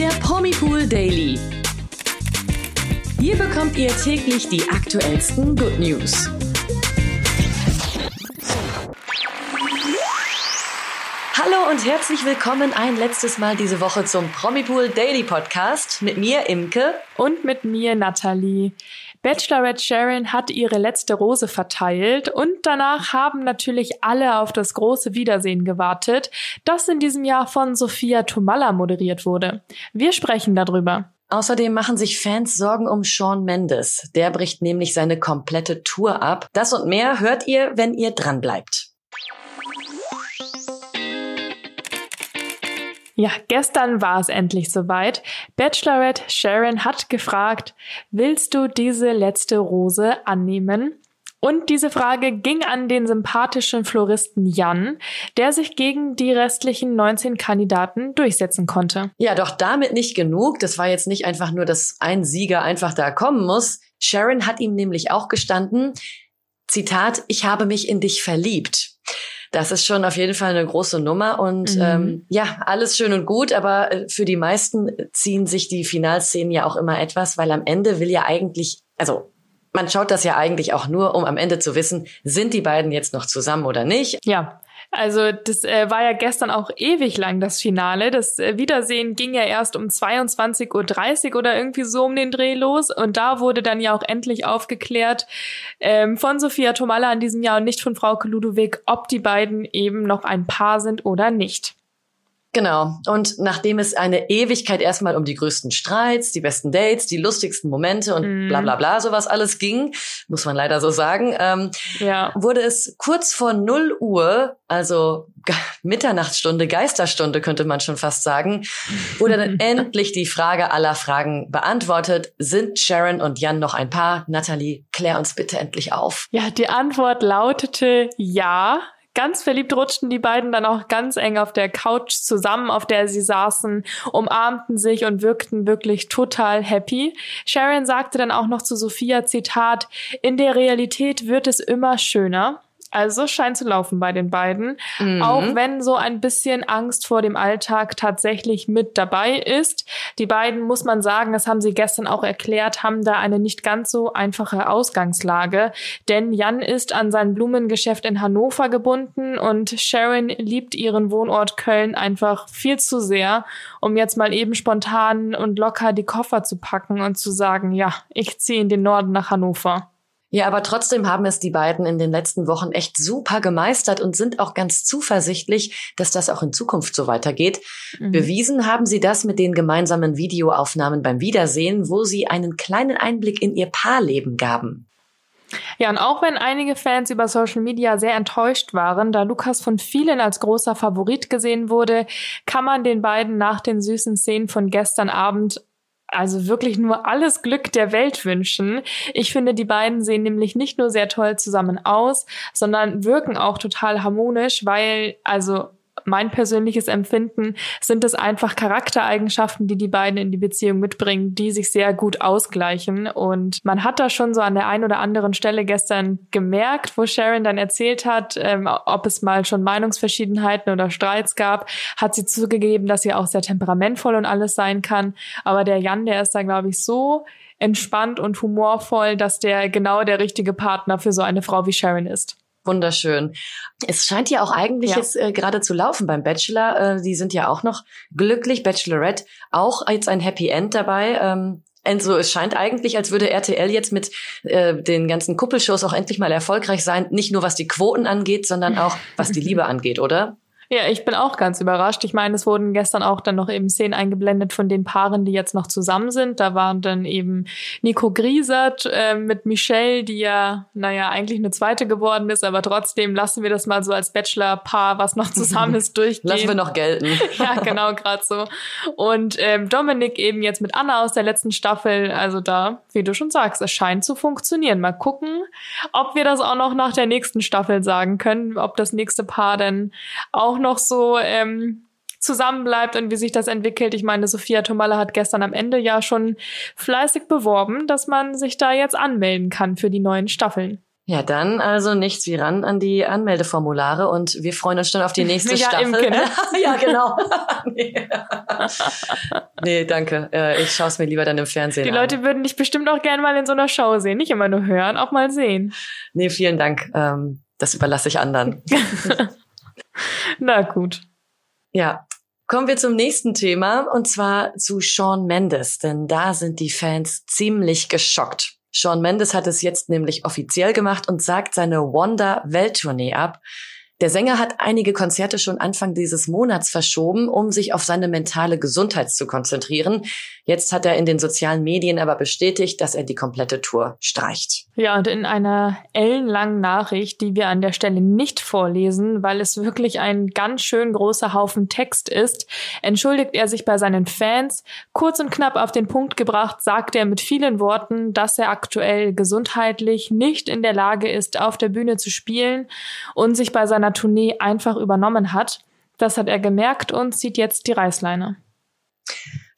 der Promipool Daily. Hier bekommt ihr täglich die aktuellsten Good News. Hallo und herzlich willkommen ein letztes Mal diese Woche zum Promipool Daily Podcast mit mir, Imke. Und mit mir, Nathalie. Bachelorette Sharon hat ihre letzte Rose verteilt und danach haben natürlich alle auf das große Wiedersehen gewartet, das in diesem Jahr von Sophia Tomalla moderiert wurde. Wir sprechen darüber. Außerdem machen sich Fans Sorgen um Sean Mendes. Der bricht nämlich seine komplette Tour ab. Das und mehr hört ihr, wenn ihr dran bleibt. Ja, gestern war es endlich soweit. Bachelorette Sharon hat gefragt, willst du diese letzte Rose annehmen? Und diese Frage ging an den sympathischen Floristen Jan, der sich gegen die restlichen 19 Kandidaten durchsetzen konnte. Ja, doch damit nicht genug. Das war jetzt nicht einfach nur, dass ein Sieger einfach da kommen muss. Sharon hat ihm nämlich auch gestanden, Zitat, ich habe mich in dich verliebt. Das ist schon auf jeden Fall eine große Nummer und mhm. ähm, ja, alles schön und gut, aber äh, für die meisten ziehen sich die Finalszenen ja auch immer etwas, weil am Ende will ja eigentlich, also man schaut das ja eigentlich auch nur, um am Ende zu wissen, sind die beiden jetzt noch zusammen oder nicht. Ja. Also das äh, war ja gestern auch ewig lang das Finale. Das äh, Wiedersehen ging ja erst um 22.30 Uhr oder irgendwie so um den Dreh los. Und da wurde dann ja auch endlich aufgeklärt ähm, von Sophia Tomalla in diesem Jahr und nicht von Frau Ludowig, ob die beiden eben noch ein Paar sind oder nicht. Genau. Und nachdem es eine Ewigkeit erstmal um die größten Streits, die besten Dates, die lustigsten Momente und mm. bla bla bla sowas alles ging, muss man leider so sagen, ähm, ja. wurde es kurz vor 0 Uhr, also Mitternachtsstunde, Geisterstunde könnte man schon fast sagen, wurde dann endlich die Frage aller Fragen beantwortet. Sind Sharon und Jan noch ein Paar? Natalie, klär uns bitte endlich auf. Ja, die Antwort lautete ja. Ganz verliebt rutschten die beiden dann auch ganz eng auf der Couch zusammen, auf der sie saßen, umarmten sich und wirkten wirklich total happy. Sharon sagte dann auch noch zu Sophia, Zitat, in der Realität wird es immer schöner. Also scheint zu laufen bei den beiden. Mhm. Auch wenn so ein bisschen Angst vor dem Alltag tatsächlich mit dabei ist. Die beiden, muss man sagen, das haben sie gestern auch erklärt, haben da eine nicht ganz so einfache Ausgangslage. Denn Jan ist an sein Blumengeschäft in Hannover gebunden und Sharon liebt ihren Wohnort Köln einfach viel zu sehr, um jetzt mal eben spontan und locker die Koffer zu packen und zu sagen, ja, ich ziehe in den Norden nach Hannover. Ja, aber trotzdem haben es die beiden in den letzten Wochen echt super gemeistert und sind auch ganz zuversichtlich, dass das auch in Zukunft so weitergeht. Mhm. Bewiesen haben sie das mit den gemeinsamen Videoaufnahmen beim Wiedersehen, wo sie einen kleinen Einblick in ihr Paarleben gaben. Ja, und auch wenn einige Fans über Social Media sehr enttäuscht waren, da Lukas von vielen als großer Favorit gesehen wurde, kann man den beiden nach den süßen Szenen von gestern Abend also wirklich nur alles Glück der Welt wünschen. Ich finde, die beiden sehen nämlich nicht nur sehr toll zusammen aus, sondern wirken auch total harmonisch, weil also mein persönliches Empfinden sind es einfach Charaktereigenschaften, die die beiden in die Beziehung mitbringen, die sich sehr gut ausgleichen. Und man hat da schon so an der einen oder anderen Stelle gestern gemerkt, wo Sharon dann erzählt hat, ähm, ob es mal schon Meinungsverschiedenheiten oder Streits gab, hat sie zugegeben, dass sie auch sehr temperamentvoll und alles sein kann. Aber der Jan, der ist da, glaube ich, so entspannt und humorvoll, dass der genau der richtige Partner für so eine Frau wie Sharon ist. Wunderschön. Es scheint ja auch eigentlich ja. jetzt äh, gerade zu laufen beim Bachelor. Äh, die sind ja auch noch glücklich. Bachelorette auch jetzt ein Happy End dabei. Ähm, also es scheint eigentlich, als würde RTL jetzt mit äh, den ganzen Kuppelshows auch endlich mal erfolgreich sein. Nicht nur was die Quoten angeht, sondern auch was die Liebe angeht, oder? Ja, ich bin auch ganz überrascht. Ich meine, es wurden gestern auch dann noch eben Szenen eingeblendet von den Paaren, die jetzt noch zusammen sind. Da waren dann eben Nico Griesert äh, mit Michelle, die ja, naja, eigentlich eine zweite geworden ist, aber trotzdem lassen wir das mal so als Bachelor-Paar, was noch zusammen ist, durchgehen. Lassen wir noch gelten. ja, genau, gerade so. Und ähm, Dominik eben jetzt mit Anna aus der letzten Staffel. Also da, wie du schon sagst, es scheint zu funktionieren. Mal gucken, ob wir das auch noch nach der nächsten Staffel sagen können, ob das nächste Paar denn auch noch so ähm, zusammenbleibt und wie sich das entwickelt. Ich meine, Sophia Tomalla hat gestern am Ende ja schon fleißig beworben, dass man sich da jetzt anmelden kann für die neuen Staffeln. Ja, dann also nichts wie ran an die Anmeldeformulare und wir freuen uns schon auf die nächste Ja, Staffel. Imke, ne? ja, genau. nee. nee, danke. Äh, Ich schaue es mir lieber dann im Fernsehen Die an. Leute würden dich bestimmt auch gerne mal in so einer Show sehen. Nicht immer nur hören, auch mal sehen. Nee, vielen Dank. Ähm, Das überlasse ich anderen. Na gut. Ja. Kommen wir zum nächsten Thema und zwar zu Sean Mendes, denn da sind die Fans ziemlich geschockt. Sean Mendes hat es jetzt nämlich offiziell gemacht und sagt seine Wonder-Welttournee ab. Der Sänger hat einige Konzerte schon Anfang dieses Monats verschoben, um sich auf seine mentale Gesundheit zu konzentrieren. Jetzt hat er in den sozialen Medien aber bestätigt, dass er die komplette Tour streicht. Ja, und in einer ellenlangen Nachricht, die wir an der Stelle nicht vorlesen, weil es wirklich ein ganz schön großer Haufen Text ist, entschuldigt er sich bei seinen Fans. Kurz und knapp auf den Punkt gebracht, sagt er mit vielen Worten, dass er aktuell gesundheitlich nicht in der Lage ist, auf der Bühne zu spielen und sich bei seiner Tournee einfach übernommen hat. Das hat er gemerkt und zieht jetzt die Reißleine.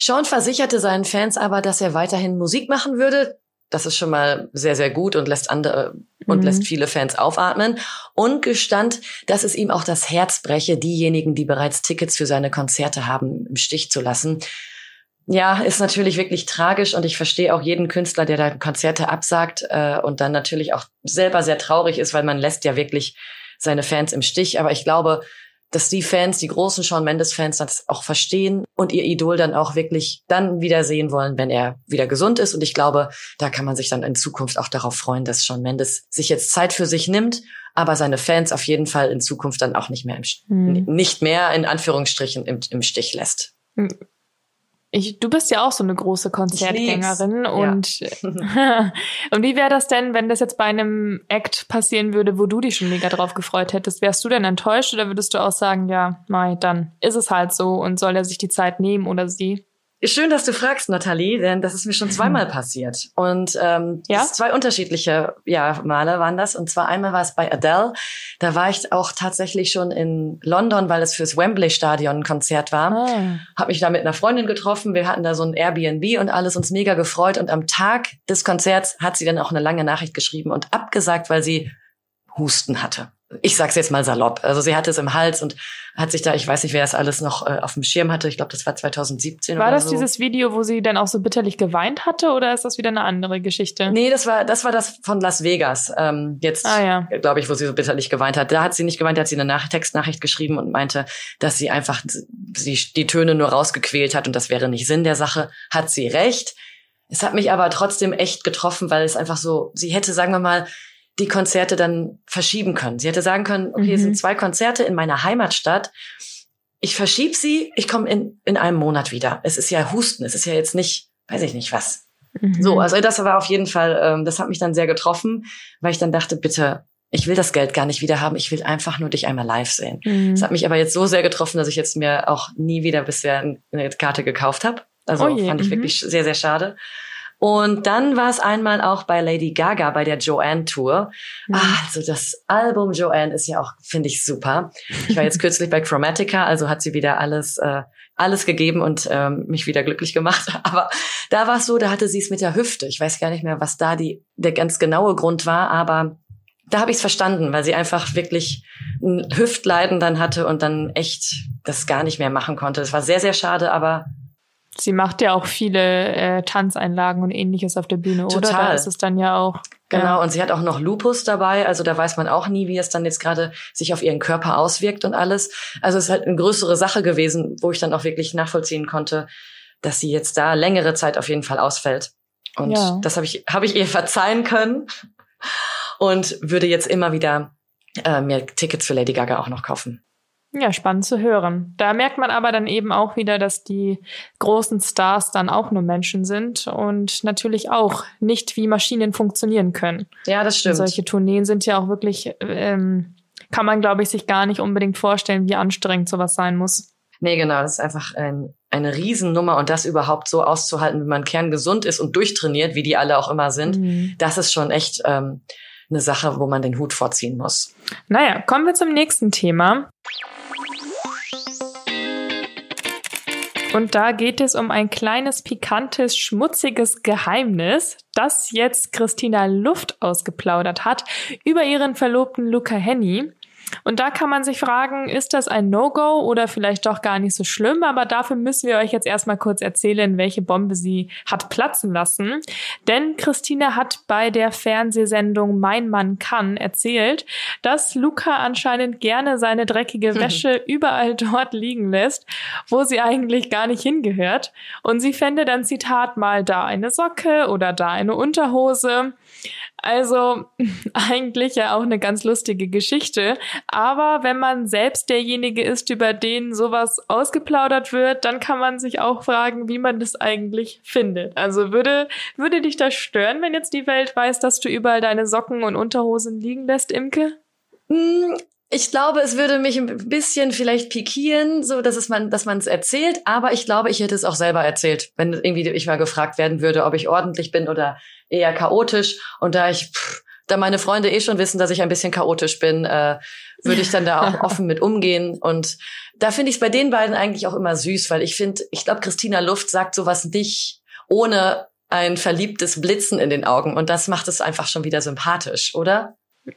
Sean versicherte seinen Fans aber, dass er weiterhin Musik machen würde. Das ist schon mal sehr, sehr gut und lässt andere und Mhm. lässt viele Fans aufatmen. Und gestand, dass es ihm auch das Herz breche, diejenigen, die bereits Tickets für seine Konzerte haben, im Stich zu lassen. Ja, ist natürlich wirklich tragisch und ich verstehe auch jeden Künstler, der da Konzerte absagt äh, und dann natürlich auch selber sehr traurig ist, weil man lässt ja wirklich seine Fans im Stich. Aber ich glaube, dass die Fans, die großen Shawn Mendes-Fans, das auch verstehen und ihr Idol dann auch wirklich dann wieder sehen wollen, wenn er wieder gesund ist. Und ich glaube, da kann man sich dann in Zukunft auch darauf freuen, dass Shawn Mendes sich jetzt Zeit für sich nimmt, aber seine Fans auf jeden Fall in Zukunft dann auch nicht mehr im, St- Hm. nicht mehr in Anführungsstrichen im, im Stich lässt. Ich, du bist ja auch so eine große Konzertgängerin Ja. und und wie wäre das denn, wenn das jetzt bei einem Act passieren würde, wo du dich schon mega drauf gefreut hättest? Wärst du denn enttäuscht oder würdest du auch sagen, ja, Mai, dann ist es halt so und soll er sich die Zeit nehmen oder sie? Schön, dass du fragst, Nathalie, denn das ist mir schon zweimal passiert. Und ähm, Ja? zwei unterschiedliche ja, Male waren das. Und zwar einmal war es bei Adele. Da war ich auch tatsächlich schon in London, weil es fürs Wembley-Stadion ein Konzert war. Ah. Hab mich da mit einer Freundin getroffen. Wir hatten da so ein Airbnb und alles uns mega gefreut. Und am Tag des Konzerts hat sie dann auch eine lange Nachricht geschrieben und abgesagt, weil sie Husten hatte. Ich sag's jetzt mal salopp. Also sie hatte es im Hals und hat sich da, ich weiß nicht, wer das alles noch äh, auf dem Schirm hatte. Ich glaube, das war 2017 War oder das so. dieses Video, wo sie dann auch so bitterlich geweint hatte oder ist das wieder eine andere Geschichte? Nee, das war das war das von Las Vegas. Ähm, jetzt Ah ja. glaube ich, wo sie so bitterlich geweint hat. Da hat sie nicht geweint, da hat sie eine Nach Textnachricht geschrieben und meinte, dass sie einfach sie die Töne nur rausgequält hat und das wäre nicht Sinn der Sache. Hat sie recht. Es hat mich aber trotzdem echt getroffen, weil es einfach so, sie hätte, sagen wir mal, die Konzerte dann verschieben können. Sie hätte sagen können, okay, es Mhm. sind zwei Konzerte in meiner Heimatstadt. Ich verschiebe sie, ich komme in, in einem Monat wieder. Es ist ja Husten, es ist ja jetzt nicht, weiß ich nicht was. Mhm. So, also das war auf jeden Fall, ähm, das hat mich dann sehr getroffen, weil ich dann dachte, bitte, ich will das Geld gar nicht wieder haben, ich will einfach nur dich einmal live sehen. Mhm. Das hat mich aber jetzt so sehr getroffen, dass ich jetzt mir auch nie wieder bisher eine Karte gekauft habe. Also Oh je, fand ich mhm. wirklich sehr, sehr schade. Und dann war es einmal auch bei Lady Gaga bei der Joanne Tour. Mhm. Ah, also das Album Joanne ist ja auch, finde ich, super. Ich war jetzt kürzlich bei Chromatica, also hat sie wieder alles, äh, alles gegeben und ähm, mich wieder glücklich gemacht. Aber da war es so, da hatte sie es mit der Hüfte. Ich weiß gar nicht mehr, was da die, der ganz genaue Grund war, aber da habe ich es verstanden, weil sie einfach wirklich ein Hüftleiden dann hatte und dann echt das gar nicht mehr machen konnte. Das war sehr, sehr schade, aber Sie macht ja auch viele äh, Tanzeinlagen und ähnliches auf der Bühne, oder? Total. Da ist es dann ja auch. Genau, Ja. und sie hat auch noch Lupus dabei, also da weiß man auch nie, wie es dann jetzt gerade sich auf ihren Körper auswirkt und alles. Also es ist halt eine größere Sache gewesen, wo ich dann auch wirklich nachvollziehen konnte, dass sie jetzt da längere Zeit auf jeden Fall ausfällt. Und Ja. das habe ich, habe ich ihr verzeihen können und würde jetzt immer wieder äh, mir Tickets für Lady Gaga auch noch kaufen. Ja, spannend zu hören. Da merkt man aber dann eben auch wieder, dass die großen Stars dann auch nur Menschen sind und natürlich auch nicht wie Maschinen funktionieren können. Ja, das Und stimmt. solche Tourneen sind ja auch wirklich, ähm, kann man, glaube ich, sich gar nicht unbedingt vorstellen, wie anstrengend sowas sein muss. Nee, genau, das ist einfach ein, eine Riesennummer und das überhaupt so auszuhalten, wenn man kerngesund ist und durchtrainiert, wie die alle auch immer sind, Mhm. das ist schon echt ähm, eine Sache, wo man den Hut vorziehen muss. Naja, kommen wir zum nächsten Thema. Und da geht es um ein kleines, pikantes, schmutziges Geheimnis, das jetzt Christina Luft ausgeplaudert hat über ihren Verlobten Luca Henny. Und da kann man sich fragen, ist das ein No-Go oder vielleicht doch gar nicht so schlimm? Aber dafür müssen wir euch jetzt erstmal kurz erzählen, welche Bombe sie hat platzen lassen. Denn Christina hat bei der Fernsehsendung Mein Mann kann erzählt, dass Luca anscheinend gerne seine dreckige Wäsche überall dort liegen lässt, wo sie eigentlich gar nicht hingehört. Und sie fände dann Zitat mal da eine Socke oder da eine Unterhose. Also eigentlich ja auch eine ganz lustige Geschichte. Aber wenn man selbst derjenige ist, über den sowas ausgeplaudert wird, dann kann man sich auch fragen, wie man das eigentlich findet. Also würde, würde dich das stören, wenn jetzt die Welt weiß, dass du überall deine Socken und Unterhosen liegen lässt, Imke? Hm, ich glaube, es würde mich ein bisschen vielleicht pikieren, so dass es man, dass man es erzählt. Aber ich glaube, ich hätte es auch selber erzählt, wenn irgendwie ich mal gefragt werden würde, ob ich ordentlich bin oder eher chaotisch. Und da ich, pff, da meine Freunde eh schon wissen, dass ich ein bisschen chaotisch bin, äh, würde ich dann da auch offen mit umgehen. Und da finde ich es bei den beiden eigentlich auch immer süß, weil ich finde, ich glaube, Christina Luft sagt sowas nicht ohne ein verliebtes Blitzen in den Augen. Und das macht es einfach schon wieder sympathisch, oder?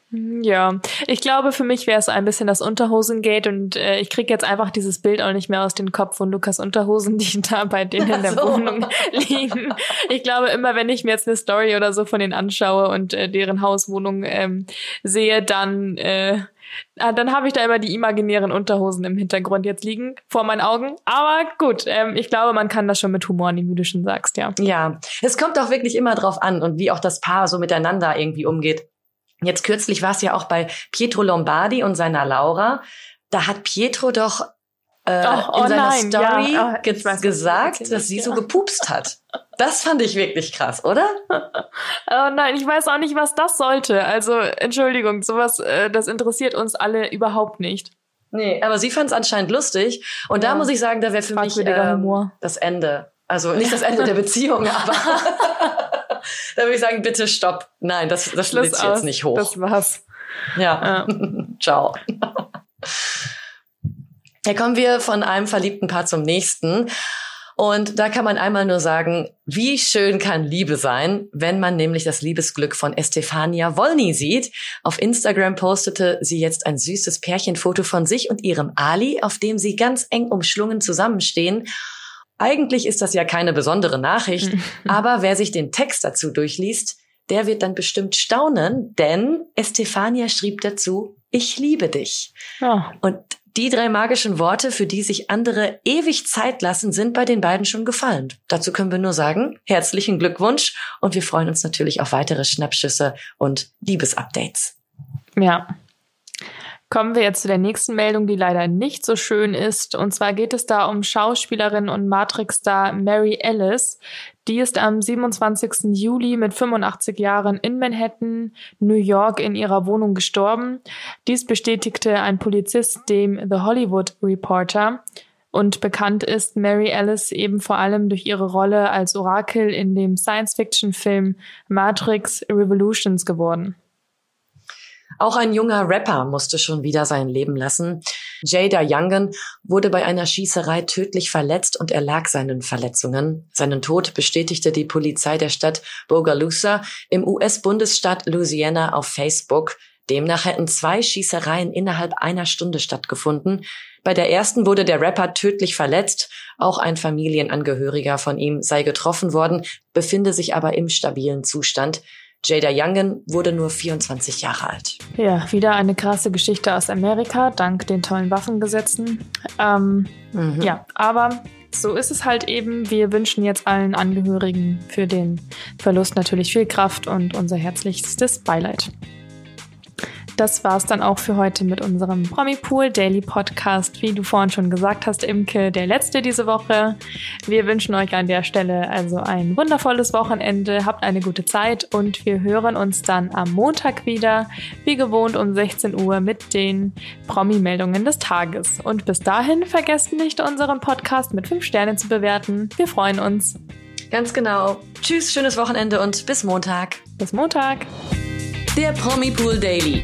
Ja, ich glaube, für mich wäre es ein bisschen das Unterhosengate und äh, ich kriege jetzt einfach dieses Bild auch nicht mehr aus dem Kopf von Lukas Unterhosen, die da bei denen in der so. Wohnung liegen. Ich glaube, immer wenn ich mir jetzt eine Story oder so von denen anschaue und äh, deren Hauswohnung ähm, sehe, dann äh, ah, dann habe ich da immer die imaginären Unterhosen im Hintergrund jetzt liegen vor meinen Augen. Aber gut, ähm, ich glaube, man kann das schon mit Humor nehmen, wie du schon sagst, ja. Ja, es kommt auch wirklich immer drauf an und wie auch das Paar so miteinander irgendwie umgeht. Jetzt kürzlich war es ja auch bei Pietro Lombardi und seiner Laura. Da hat Pietro doch äh, oh, oh in seiner nein, Story ja. oh, weiß, gesagt, dass sie ja. so gepupst hat. Das fand ich wirklich krass, oder? oh nein, ich weiß auch nicht, was das sollte. Also, Entschuldigung, sowas, äh, das interessiert uns alle überhaupt nicht. Nee, aber sie fand es anscheinend lustig. Und ja. da muss ich sagen, da wäre für mich ähm, das Ende. Also nicht das Ende der Beziehung, aber da würde ich sagen, bitte stopp. Nein, das, das lässt jetzt nicht hoch. Das war's. Ja. ja. Ciao. Ja, kommen wir von einem verliebten Paar zum nächsten. Und da kann man einmal nur sagen, wie schön kann Liebe sein, wenn man nämlich das Liebesglück von Estefania Wolny sieht. Auf Instagram postete sie jetzt ein süßes Pärchenfoto von sich und ihrem Ali, auf dem sie ganz eng umschlungen zusammenstehen. Eigentlich ist das ja keine besondere Nachricht, aber wer sich den Text dazu durchliest, der wird dann bestimmt staunen, denn Estefania schrieb dazu, ich liebe dich. Ja. Und die drei magischen Worte, für die sich andere ewig Zeit lassen, sind bei den beiden schon gefallen. Dazu können wir nur sagen, herzlichen Glückwunsch und wir freuen uns natürlich auf weitere Schnappschüsse und Liebesupdates. Ja, Kommen wir jetzt zu der nächsten Meldung, die leider nicht so schön ist. Und zwar geht es da um Schauspielerin und Matrix-Star Mary Ellis. Die ist am 27. Juli mit 85 Jahren in Manhattan, New York, in ihrer Wohnung gestorben. Dies bestätigte ein Polizist dem The Hollywood Reporter. Und bekannt ist Mary Ellis eben vor allem durch ihre Rolle als Orakel in dem Science-Fiction-Film Matrix Revolutions geworden. Auch ein junger Rapper musste schon wieder sein Leben lassen. Jada Youngen wurde bei einer Schießerei tödlich verletzt und erlag seinen Verletzungen. Seinen Tod bestätigte die Polizei der Stadt Bogalusa im US-Bundesstaat Louisiana auf Facebook. Demnach hätten zwei Schießereien innerhalb einer Stunde stattgefunden. Bei der ersten wurde der Rapper tödlich verletzt. Auch ein Familienangehöriger von ihm sei getroffen worden, befinde sich aber im stabilen Zustand. Jada Youngen wurde nur 24 Jahre alt. Ja, wieder eine krasse Geschichte aus Amerika, dank den tollen Waffengesetzen. Ähm, mhm. Ja, aber so ist es halt eben. Wir wünschen jetzt allen Angehörigen für den Verlust natürlich viel Kraft und unser herzlichstes Beileid das war's dann auch für heute mit unserem Promipool Daily Podcast. Wie du vorhin schon gesagt hast, Imke, der letzte diese Woche. Wir wünschen euch an der Stelle also ein wundervolles Wochenende. Habt eine gute Zeit und wir hören uns dann am Montag wieder, wie gewohnt um 16 Uhr mit den Promi-Meldungen des Tages. Und bis dahin vergesst nicht, unseren Podcast mit 5 Sternen zu bewerten. Wir freuen uns. Ganz genau. Tschüss, schönes Wochenende und bis Montag. Bis Montag. Der Promipool Daily.